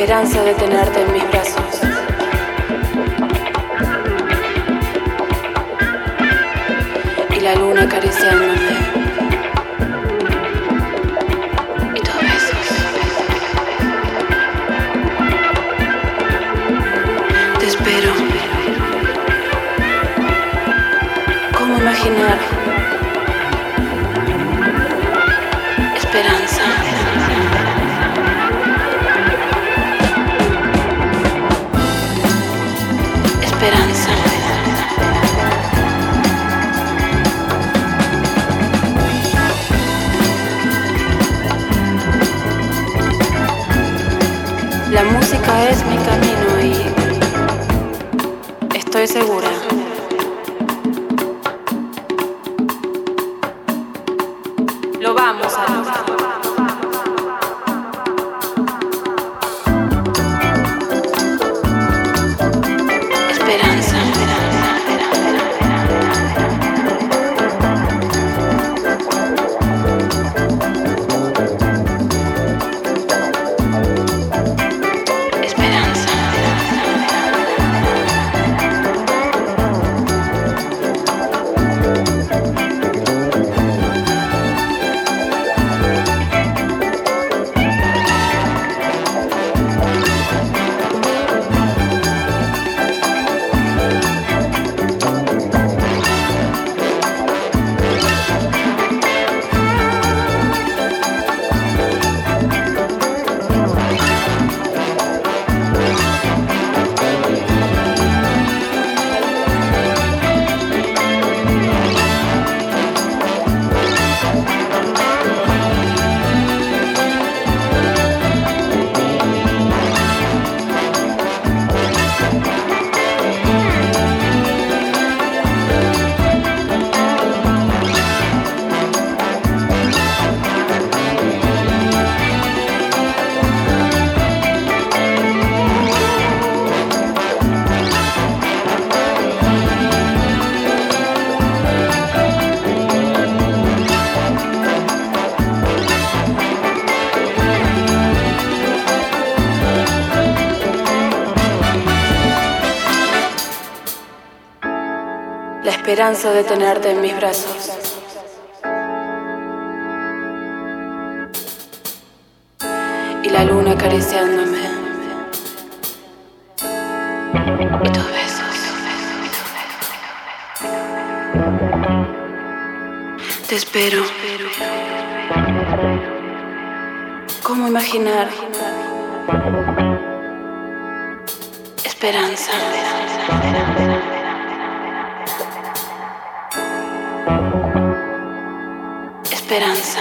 Y La música es mi camino y estoy segura. Esperanza de tenerte en mis brazos. Y la luna acariciándome. Y tus besos. Te espero. ¿Cómo imaginar? Esperanza. Esperanza.